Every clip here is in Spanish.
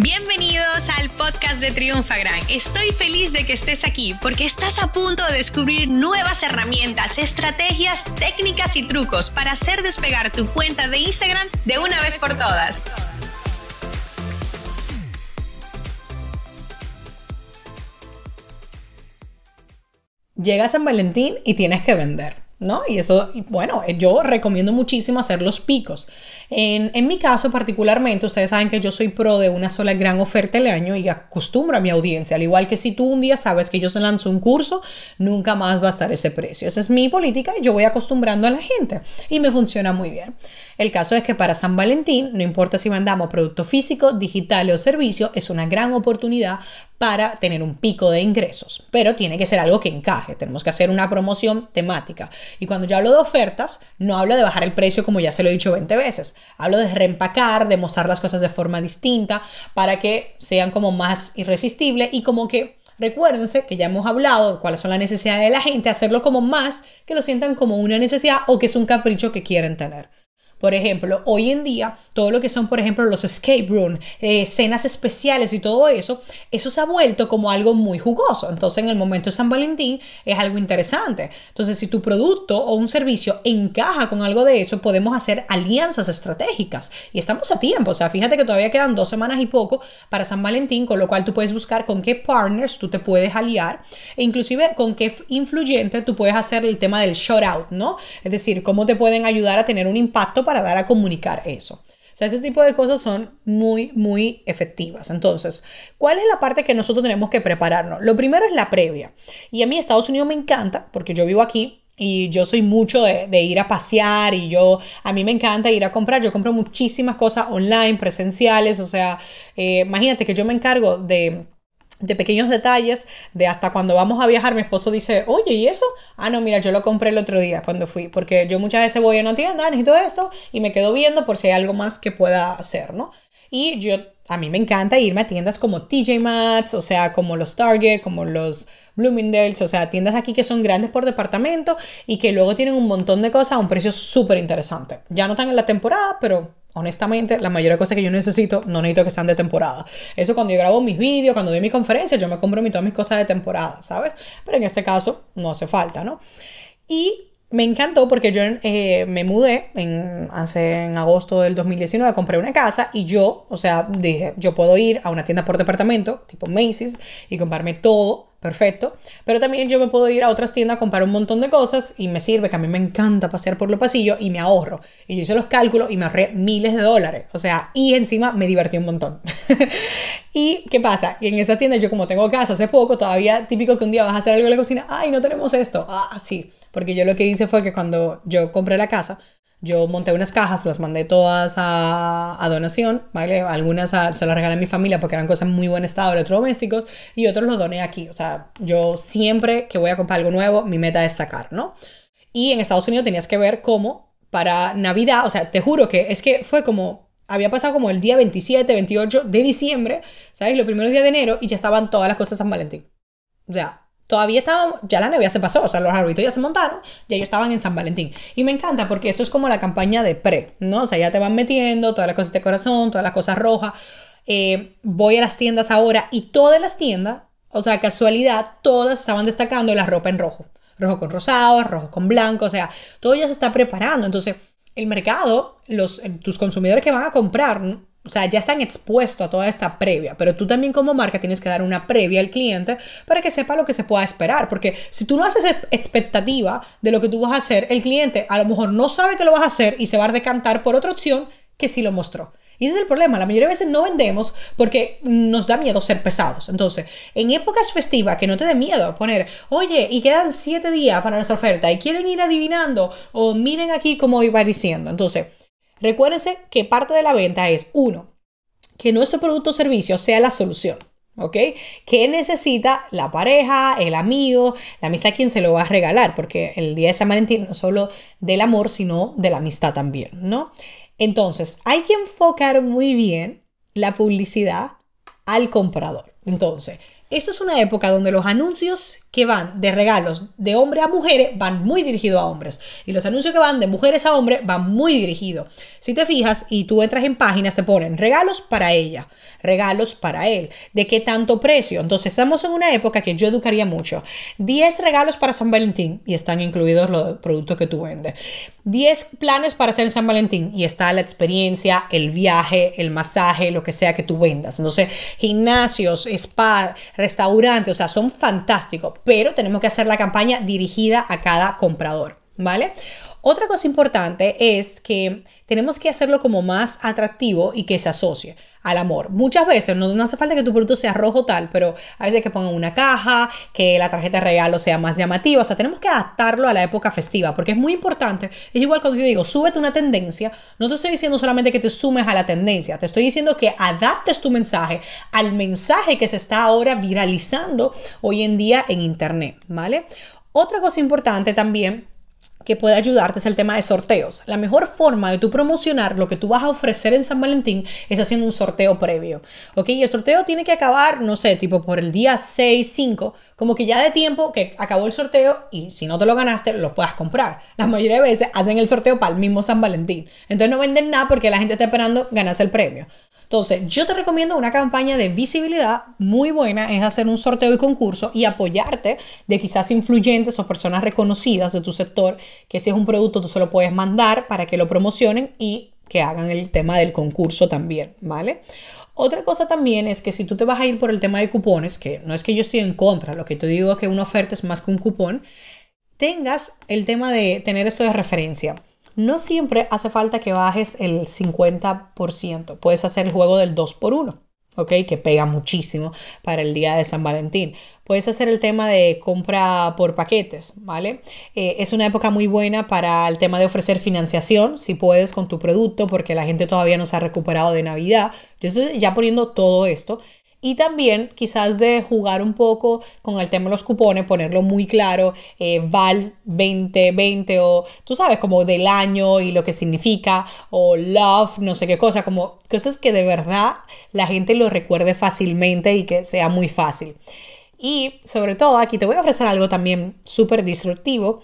Bienvenidos al podcast de Triunfagram. Estoy feliz de que estés aquí porque estás a punto de descubrir nuevas herramientas, estrategias, técnicas y trucos para hacer despegar tu cuenta de Instagram de una vez por todas. Llega San Valentín y tienes que vender. ¿No? Y eso, bueno, yo recomiendo muchísimo hacer los picos. En, en, mi caso particularmente, ustedes saben que yo soy pro de una sola gran oferta al año y acostumbro a mi audiencia, al igual que si tú un día sabes que yo se lanzo un curso, nunca más va a estar ese precio. Esa es mi política y yo voy acostumbrando a la gente y me funciona muy bien. El caso es que para San Valentín, no importa si mandamos producto físico, digital o servicio, es una gran oportunidad para tener un pico de ingresos, pero tiene que ser algo que encaje. Tenemos que hacer una promoción temática. Y cuando yo hablo de ofertas, no hablo de bajar el precio como ya se lo he dicho 20 veces. Hablo de reempacar, de mostrar las cosas de forma distinta para que sean como más irresistibles y como que Recuérdense que ya hemos hablado de cuáles son las necesidades de la gente, hacerlo como más que lo sientan como una necesidad o que es un capricho que quieren tener. Por ejemplo, hoy en día, todo lo que son, por ejemplo, los escape room, eh, escenas especiales y todo eso, eso se ha vuelto como algo muy jugoso. Entonces, en el momento de San Valentín es algo interesante. Entonces, si tu producto o un servicio encaja con algo de eso, podemos hacer alianzas estratégicas. Y estamos a tiempo. O sea, fíjate que todavía quedan dos semanas y poco para San Valentín, con lo cual tú puedes buscar con qué partners tú te puedes aliar e inclusive con qué influyente tú puedes hacer el tema del shout out, ¿no? Es decir, cómo te pueden ayudar a tener un impacto para dar a comunicar eso. O sea, ese tipo de cosas son muy, muy efectivas. Entonces, ¿cuál es la parte que nosotros tenemos que prepararnos? Lo primero es la previa. Y a mí Estados Unidos me encanta porque yo vivo aquí y yo soy mucho de, ir a pasear y yo, a mí me encanta ir a comprar. Yo compro muchísimas cosas online, presenciales. O sea, eh, imagínate que yo me encargo de de pequeños detalles, de hasta cuando vamos a viajar, mi esposo dice, oye, ¿y eso? Ah, no, mira, yo lo compré el otro día cuando fui, porque yo muchas veces voy a una tienda, necesito esto, y me quedo viendo por si hay algo más que pueda hacer, ¿no? Y yo, a mí me encanta irme a tiendas como TJ Maxx, o sea, como los Target, como los Bloomingdale's, o sea, tiendas aquí que son grandes por departamento y que luego tienen un montón de cosas a un precio súper interesante. Ya no están en la temporada, pero honestamente, la mayoría de cosas que yo necesito no necesito que sean de temporada. Eso cuando yo grabo mis vídeos, cuando doy mis conferencias, yo me compro todas mis cosas de temporada, ¿sabes? Pero en este caso no hace falta, ¿no? Y me encantó porque yo eh, me mudé en, hace, en agosto del 2019, compré una casa y yo, o sea, dije, yo puedo ir a una tienda por departamento, tipo Macy's, y comprarme todo perfecto. Pero también yo me puedo ir a otras tiendas a comprar un montón de cosas y me sirve que a mí me encanta pasear por los pasillos y me ahorro. Y yo hice los cálculos y me ahorré miles de dólares. O sea, y encima me divertí un montón. ¿Y qué pasa? Y en esa tienda yo como tengo casa hace poco, todavía típico que un día vas a hacer algo en la cocina, ay, no tenemos esto. Ah, sí. Porque yo lo que hice fue que cuando yo compré la casa, yo monté unas cajas, las mandé todas a, donación, ¿vale? Algunas se las regalé a mi familia porque eran cosas muy buen estado, electrodomésticos, y otros los doné aquí. O sea, yo siempre que voy a comprar algo nuevo, mi meta es sacar, ¿no? Y en Estados Unidos tenías que ver cómo para Navidad, o sea, te juro que es que fue como, había pasado como el día 27, 28 de diciembre, ¿sabes? Los primeros días de enero y ya estaban todas las cosas San Valentín. O sea, todavía estaban, ya la Navidad se pasó, o sea, los arbolitos ya se montaron, ya ellos estaban en San Valentín. Y me encanta porque eso es como la campaña de pre, ¿no? O sea, ya te van metiendo todas las cosas de corazón, todas las cosas rojas. Eh, voy a las tiendas ahora y todas las tiendas, o sea, casualidad, todas estaban destacando la ropa en rojo. Rojo con rosado, rojo con blanco, o sea, todo ya se está preparando. Entonces, el mercado, los, tus consumidores que van a comprar, o sea, ya están expuestos a toda esta previa, pero tú también como marca tienes que dar una previa al cliente para que sepa lo que se pueda esperar, porque si tú no haces expectativa de lo que tú vas a hacer, el cliente a lo mejor no sabe que lo vas a hacer y se va a decantar por otra opción que sí lo mostró. Y ese es el problema, la mayoría de veces no vendemos porque nos da miedo ser pesados. Entonces, en épocas festivas, que no te dé miedo poner, oye, y quedan siete días para nuestra oferta y quieren ir adivinando o miren aquí cómo iba diciendo. Entonces, Recuérdense que parte de la venta es, uno, que nuestro producto o servicio sea la solución. ¿Ok? ¿Qué necesita la pareja, el amigo, la amistad quien se lo va a regalar? Porque el día de San Valentín no solo del amor, sino de la amistad también, ¿no? Entonces, hay que enfocar muy bien la publicidad al comprador. Entonces, esta es una época donde los anuncios que van de regalos de hombre a mujeres van muy dirigidos a hombres y los anuncios que van de mujeres a hombres van muy dirigidos. Si te fijas y tú entras en páginas te ponen regalos para ella, regalos para él, de qué tanto precio. Entonces estamos en una época que yo educaría mucho. 10 regalos para San Valentín y están incluidos los productos que tú vendes. 10 planes para hacer San Valentín y está la experiencia, el viaje, el masaje, lo que sea que tú vendas. Entonces, gimnasios, spa, restaurantes, o sea, son fantásticos, pero tenemos que hacer la campaña dirigida a cada comprador, ¿vale? Otra cosa importante es que tenemos que hacerlo como más atractivo y que se asocie al amor. Muchas veces no, hace falta que tu producto sea rojo tal, pero a veces que pongan una caja, que la tarjeta de regalo sea más llamativa. O sea, tenemos que adaptarlo a la época festiva porque es muy importante. Es igual cuando yo digo, súbete una tendencia. No te estoy diciendo solamente que te sumes a la tendencia, te estoy diciendo que adaptes tu mensaje al mensaje que se está ahora viralizando hoy en día en Internet, ¿vale? Otra cosa importante también que puede ayudarte es el tema de sorteos. La mejor forma de tú promocionar lo que tú vas a ofrecer en San Valentín es haciendo un sorteo previo. ¿Ok? Y el sorteo tiene que acabar, no sé, tipo por el día 6, 5, como que ya de tiempo que acabó el sorteo y si no te lo ganaste, lo puedas comprar. La mayoría de veces hacen el sorteo para el mismo San Valentín. Entonces no venden nada porque la gente está esperando ganarse el premio. Entonces, yo te recomiendo una campaña de visibilidad muy buena, es hacer un sorteo y concurso y apoyarte de quizás influyentes o personas reconocidas de tu sector, que si es un producto tú se lo puedes mandar para que lo promocionen y que hagan el tema del concurso también, ¿vale? Otra cosa también es que si tú te vas a ir por el tema de cupones, que no es que yo estoy en contra, lo que te digo es que una oferta es más que un cupón, tengas el tema de tener esto de referencia no siempre hace falta que bajes el 50%. Puedes hacer el juego del 2 por 1 ¿ok? Que pega muchísimo para el día de San Valentín. Puedes hacer el tema de compra por paquetes, ¿vale? Eh, es una época muy buena para el tema de ofrecer financiación, si puedes, con tu producto, porque la gente todavía no se ha recuperado de Navidad. Yo estoy ya poniendo todo esto y también quizás de jugar un poco con el tema de los cupones, ponerlo muy claro, eh, Val 2020 o tú sabes, como del año y lo que significa, o Love, no sé qué cosa, como cosas que de verdad la gente lo recuerde fácilmente y que sea muy fácil. Y sobre todo aquí te voy a ofrecer algo también súper disruptivo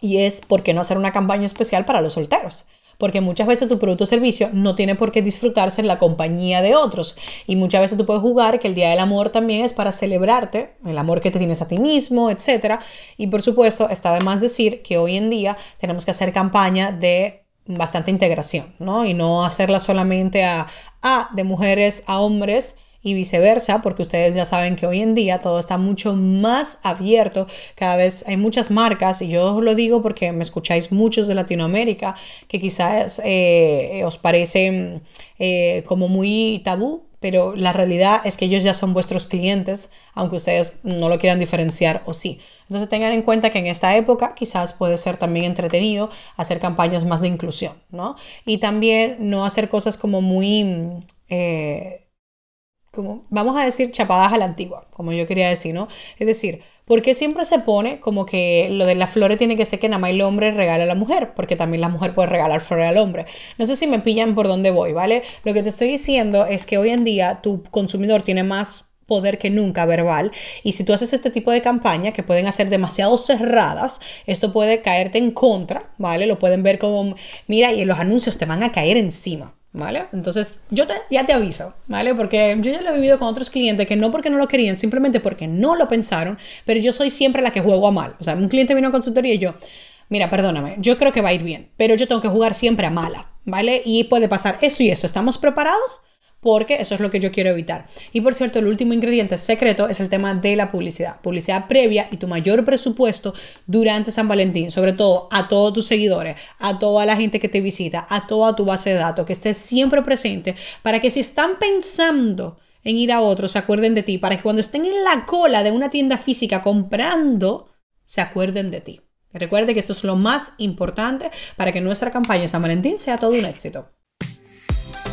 y es por qué no hacer una campaña especial para los solteros porque muchas veces tu producto o servicio no tiene por qué disfrutarse en la compañía de otros. Y muchas veces tú puedes jugar que el Día del Amor también es para celebrarte, el amor que te tienes a ti mismo, etc. Y por supuesto, está de más decir que hoy en día tenemos que hacer campaña de bastante integración, ¿no? Y no hacerla solamente a, a de mujeres a hombres, y viceversa, porque ustedes ya saben que hoy en día todo está mucho más abierto, cada vez hay muchas marcas, y yo os lo digo porque me escucháis muchos de Latinoamérica, que quizás eh, os parece eh, como muy tabú, pero la realidad es que ellos ya son vuestros clientes, aunque ustedes no lo quieran diferenciar o sí. Entonces tengan en cuenta que en esta época quizás puede ser también entretenido hacer campañas más de inclusión, ¿no? Y también no hacer cosas como muy... Eh, vamos a decir, chapadas a la antigua, como yo quería decir, ¿no? Es decir, ¿por qué siempre se pone como que lo de las flores tiene que ser que nada más el hombre regala a la mujer? Porque también la mujer puede regalar flores al hombre. No sé si me pillan por dónde voy, ¿vale? Lo que te estoy diciendo es que hoy en día tu consumidor tiene más poder que nunca verbal y si tú haces este tipo de campaña que pueden hacer demasiado cerradas esto puede caerte en contra vale lo pueden ver como mira y los anuncios te van a caer encima ¿Vale? Entonces, yo te, ya te aviso, ¿vale? Porque yo ya lo he vivido con otros clientes que no porque no lo querían, simplemente porque no lo pensaron, pero yo soy siempre la que juego a mal. O sea, un cliente vino a consultoría y yo, mira, perdóname, yo creo que va a ir bien, pero yo tengo que jugar siempre a mala, ¿vale? Y puede pasar esto y esto. ¿Estamos preparados? Porque eso es lo que yo quiero evitar. Y por cierto, el último ingrediente secreto es el tema de la publicidad. Publicidad previa y tu mayor presupuesto durante San Valentín, sobre todo a todos tus seguidores, a toda la gente que te visita, a toda tu base de datos, que estés siempre presente para que si están pensando en ir a otros, se acuerden de ti, para que cuando estén en la cola de una tienda física comprando, se acuerden de ti. Recuerde que esto es lo más importante para que nuestra campaña San Valentín sea todo un éxito.